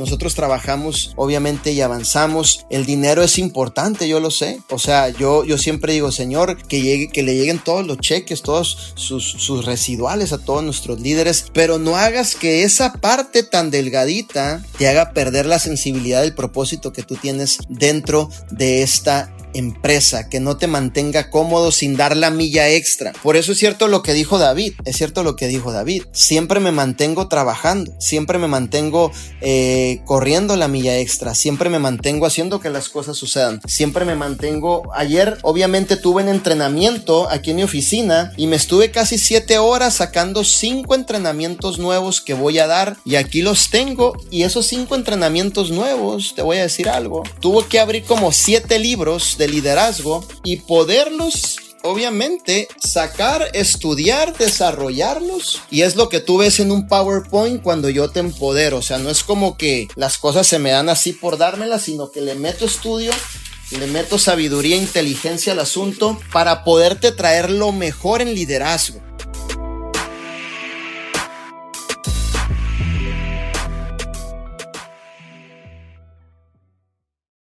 nosotros trabajamos obviamente y avanzamos. El dinero es importante, yo lo sé. O sea, yo, yo siempre digo, Señor, que, llegue, que le lleguen todos los cheques, todos sus, sus residuales a todos nuestros líderes, pero no hagas que esa parte tan delgadita te haga perder la sensibilidad del propósito que tú tienes dentro de esta empresa, que no te mantenga cómodo sin dar la milla extra. Por eso es cierto lo que dijo David, es cierto lo que dijo David. Siempre me mantengo trabajando, siempre me mantengo eh, corriendo la milla extra, siempre me mantengo haciendo que las cosas sucedan, siempre me mantengo. Ayer obviamente tuve un entrenamiento aquí en mi oficina y me estuve casi siete horas sacando cinco entrenamientos nuevos que voy a dar y aquí los tengo y esos cinco entrenamientos nuevos, te voy a decir algo, tuvo que abrir como siete libros de liderazgo y poderlos obviamente sacar, estudiar, desarrollarlos. Y es lo que tú ves en un PowerPoint cuando yo te empodero. O sea, no es como que las cosas se me dan así por dármelas, sino que le meto estudio. Le meto sabiduría e inteligencia al asunto para poderte traer lo mejor en liderazgo